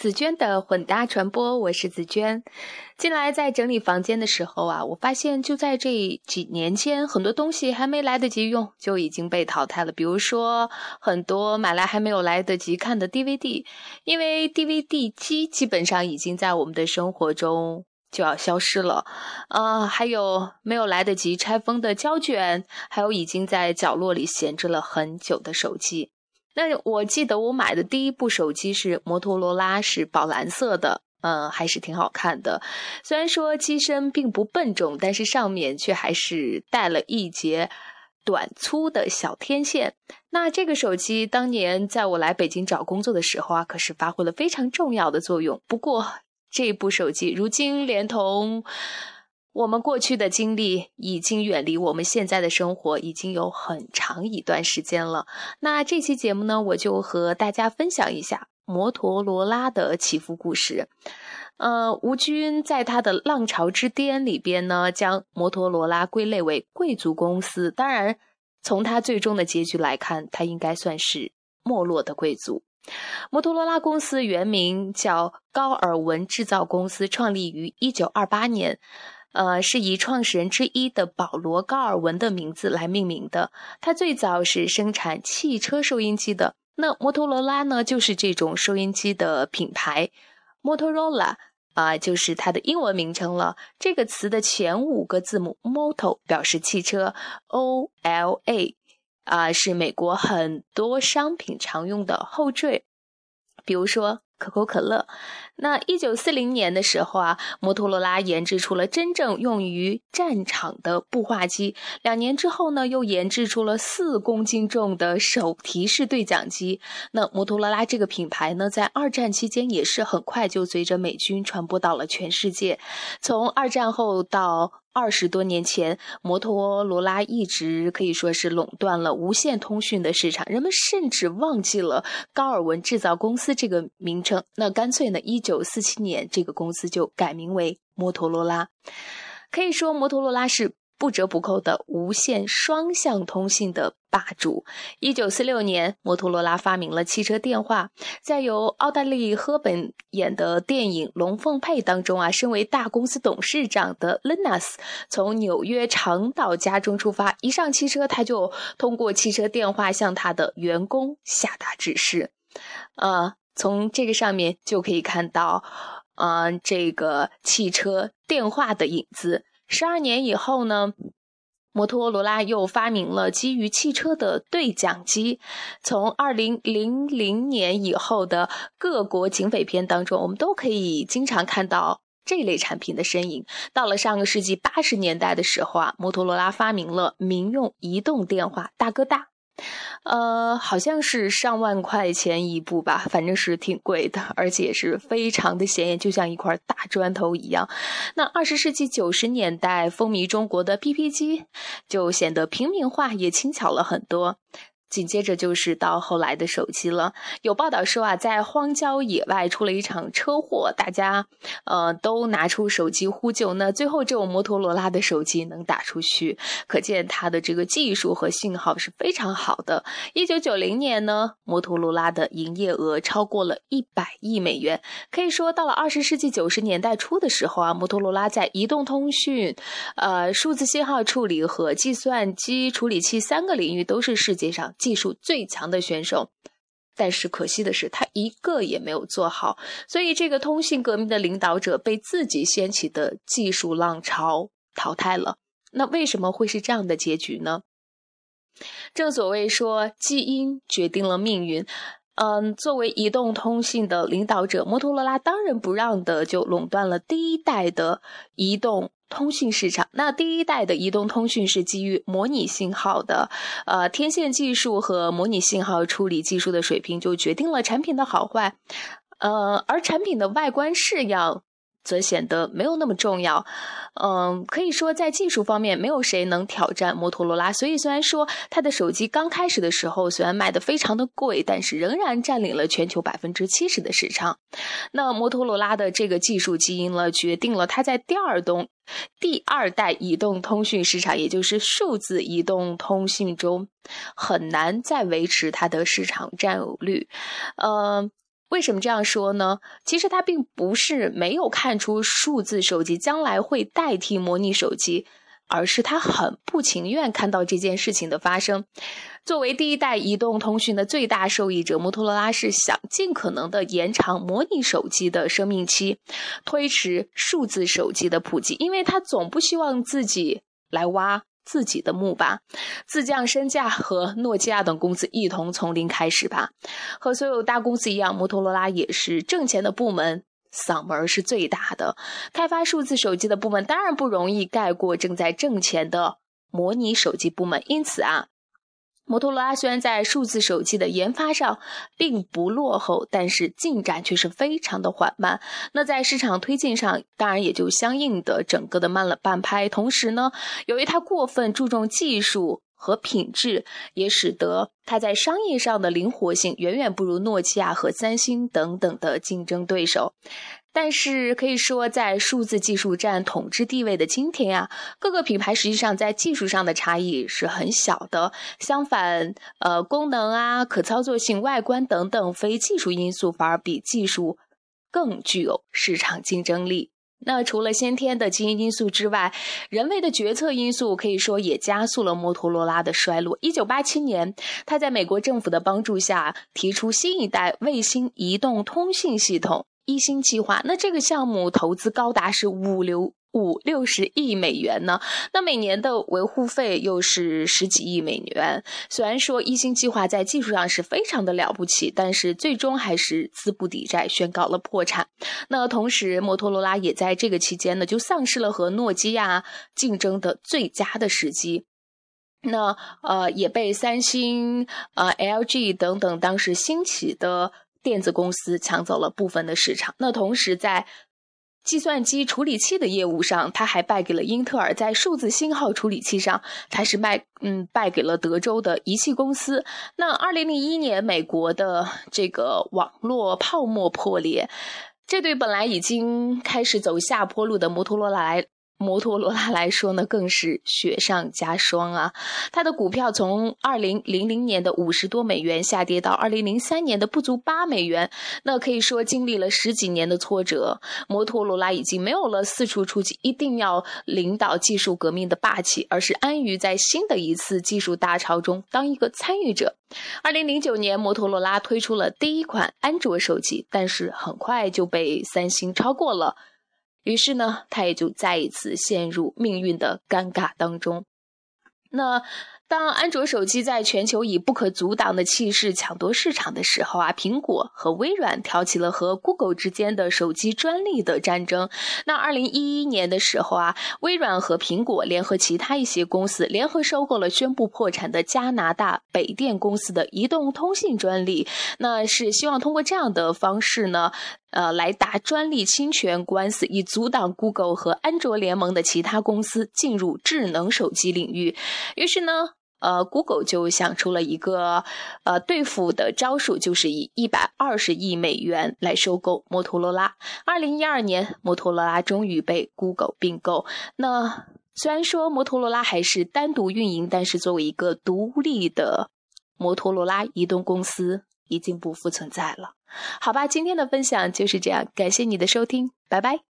紫娟的混搭传播，我是紫娟。近来在整理房间的时候啊，我发现就在这几年间，很多东西还没来得及用就已经被淘汰了。比如说，很多买来还没有来得及看的 DVD，因为 DVD 机基本上已经在我们的生活中就要消失了。啊，还有没有来得及拆封的胶卷，还有已经在角落里闲置了很久的手机。那我记得我买的第一部手机是摩托罗拉，是宝蓝色的，嗯，还是挺好看的。虽然说机身并不笨重，但是上面却还是带了一节短粗的小天线。那这个手机当年在我来北京找工作的时候啊，可是发挥了非常重要的作用。不过这部手机如今连同。我们过去的经历已经远离我们现在的生活，已经有很长一段时间了。那这期节目呢，我就和大家分享一下摩托罗拉的起伏故事。呃，吴军在他的《浪潮之巅》里边呢，将摩托罗拉归类为贵族公司。当然，从他最终的结局来看，他应该算是没落的贵族。摩托罗拉公司原名叫高尔文制造公司，创立于一九二八年。呃，是以创始人之一的保罗·高尔文的名字来命名的。他最早是生产汽车收音机的。那摩托罗拉呢，就是这种收音机的品牌。Motorola 啊，就是它的英文名称了。这个词的前五个字母 Moto 表示汽车，O L A 啊，是美国很多商品常用的后缀，比如说。可口可乐。那一九四零年的时候啊，摩托罗拉研制出了真正用于战场的步话机。两年之后呢，又研制出了四公斤重的手提式对讲机。那摩托罗拉这个品牌呢，在二战期间也是很快就随着美军传播到了全世界。从二战后到二十多年前，摩托罗拉一直可以说是垄断了无线通讯的市场。人们甚至忘记了高尔文制造公司这个名称，那干脆呢，一九四七年这个公司就改名为摩托罗拉。可以说，摩托罗拉是。不折不扣的无线双向通信的霸主。一九四六年，摩托罗拉发明了汽车电话。在由奥黛丽·赫本演的电影《龙凤配》当中啊，身为大公司董事长的 Linus 从纽约长岛家中出发，一上汽车他就通过汽车电话向他的员工下达指示。呃，从这个上面就可以看到，呃，这个汽车电话的影子。十二年以后呢，摩托罗拉又发明了基于汽车的对讲机。从二零零零年以后的各国警匪片当中，我们都可以经常看到这类产品的身影。到了上个世纪八十年代的时候啊，摩托罗拉发明了民用移动电话大哥大。呃，好像是上万块钱一部吧，反正是挺贵的，而且是非常的显眼，就像一块大砖头一样。那二十世纪九十年代风靡中国的 PP 机，就显得平民化也轻巧了很多。紧接着就是到后来的手机了。有报道说啊，在荒郊野外出了一场车祸，大家呃都拿出手机呼救，那最后只有摩托罗拉的手机能打出去，可见它的这个技术和信号是非常好的。一九九零年呢，摩托罗拉的营业额超过了一百亿美元，可以说到了二十世纪九十年代初的时候啊，摩托罗拉在移动通讯、呃数字信号处理和计算机处理器三个领域都是世界上。技术最强的选手，但是可惜的是，他一个也没有做好，所以这个通信革命的领导者被自己掀起的技术浪潮淘汰了。那为什么会是这样的结局呢？正所谓说，基因决定了命运。嗯，作为移动通信的领导者，摩托罗拉当仁不让的就垄断了第一代的移动。通讯市场，那第一代的移动通讯是基于模拟信号的，呃，天线技术和模拟信号处理技术的水平就决定了产品的好坏，呃，而产品的外观式样。则显得没有那么重要，嗯，可以说在技术方面没有谁能挑战摩托罗拉。所以虽然说它的手机刚开始的时候虽然卖的非常的贵，但是仍然占领了全球百分之七十的市场。那摩托罗拉的这个技术基因了，决定了它在第二动第二代移动通讯市场，也就是数字移动通讯中，很难再维持它的市场占有率。嗯，为什么这样说呢？其实他并不是没有看出数字手机将来会代替模拟手机。而是他很不情愿看到这件事情的发生。作为第一代移动通讯的最大受益者，摩托罗拉是想尽可能的延长模拟手机的生命期，推迟数字手机的普及，因为他总不希望自己来挖自己的墓吧，自降身价和诺基亚等公司一同从零开始吧。和所有大公司一样，摩托罗拉也是挣钱的部门。嗓门是最大的，开发数字手机的部门当然不容易盖过正在挣钱的模拟手机部门。因此啊，摩托罗拉虽然在数字手机的研发上并不落后，但是进展却是非常的缓慢。那在市场推进上，当然也就相应的整个的慢了半拍。同时呢，由于它过分注重技术。和品质也使得它在商业上的灵活性远远不如诺基亚和三星等等的竞争对手。但是可以说，在数字技术占统治地位的今天呀，各个品牌实际上在技术上的差异是很小的。相反，呃，功能啊、可操作性、外观等等非技术因素反而比技术更具有市场竞争力。那除了先天的基因因素之外，人为的决策因素可以说也加速了摩托罗拉的衰落。一九八七年，他在美国政府的帮助下提出新一代卫星移动通信系统“一星计划”。那这个项目投资高达是五流。五六十亿美元呢，那每年的维护费又是十几亿美元。虽然说一星计划在技术上是非常的了不起，但是最终还是资不抵债，宣告了破产。那同时，摩托罗拉也在这个期间呢，就丧失了和诺基亚竞争的最佳的时机。那呃，也被三星、呃 LG 等等当时兴起的电子公司抢走了部分的市场。那同时在计算机处理器的业务上，它还败给了英特尔；在数字信号处理器上，它是卖嗯败给了德州的仪器公司。那二零零一年，美国的这个网络泡沫破裂，这对本来已经开始走下坡路的摩托罗拉。摩托罗拉来说呢，更是雪上加霜啊！它的股票从二零零零年的五十多美元下跌到二零零三年的不足八美元，那可以说经历了十几年的挫折。摩托罗拉已经没有了四处出击、一定要领导技术革命的霸气，而是安于在新的一次技术大潮中当一个参与者。二零零九年，摩托罗拉推出了第一款安卓手机，但是很快就被三星超过了。于是呢，他也就再一次陷入命运的尴尬当中。那。当安卓手机在全球以不可阻挡的气势抢夺市场的时候啊，苹果和微软挑起了和 Google 之间的手机专利的战争。那二零一一年的时候啊，微软和苹果联合其他一些公司，联合收购了宣布破产的加拿大北电公司的移动通信专利。那是希望通过这样的方式呢，呃，来打专利侵权官司，以阻挡 Google 和安卓联盟的其他公司进入智能手机领域。于是呢。呃，Google 就想出了一个呃对付的招数，就是以一百二十亿美元来收购摩托罗拉。二零一二年，摩托罗拉终于被 Google 并购。那虽然说摩托罗拉还是单独运营，但是作为一个独立的摩托罗拉移动公司，已经不复存在了。好吧，今天的分享就是这样，感谢你的收听，拜拜。